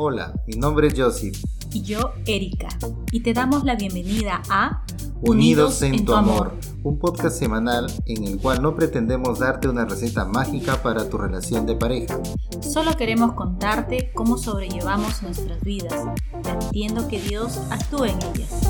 Hola, mi nombre es Joseph. Y yo, Erika. Y te damos la bienvenida a Unidos, en, tu amor, un podcast semanal en el cual no pretendemos darte una receta mágica para tu relación de pareja. Solo queremos contarte cómo sobrellevamos nuestras vidas, permitiendo que Dios actúe en ellas.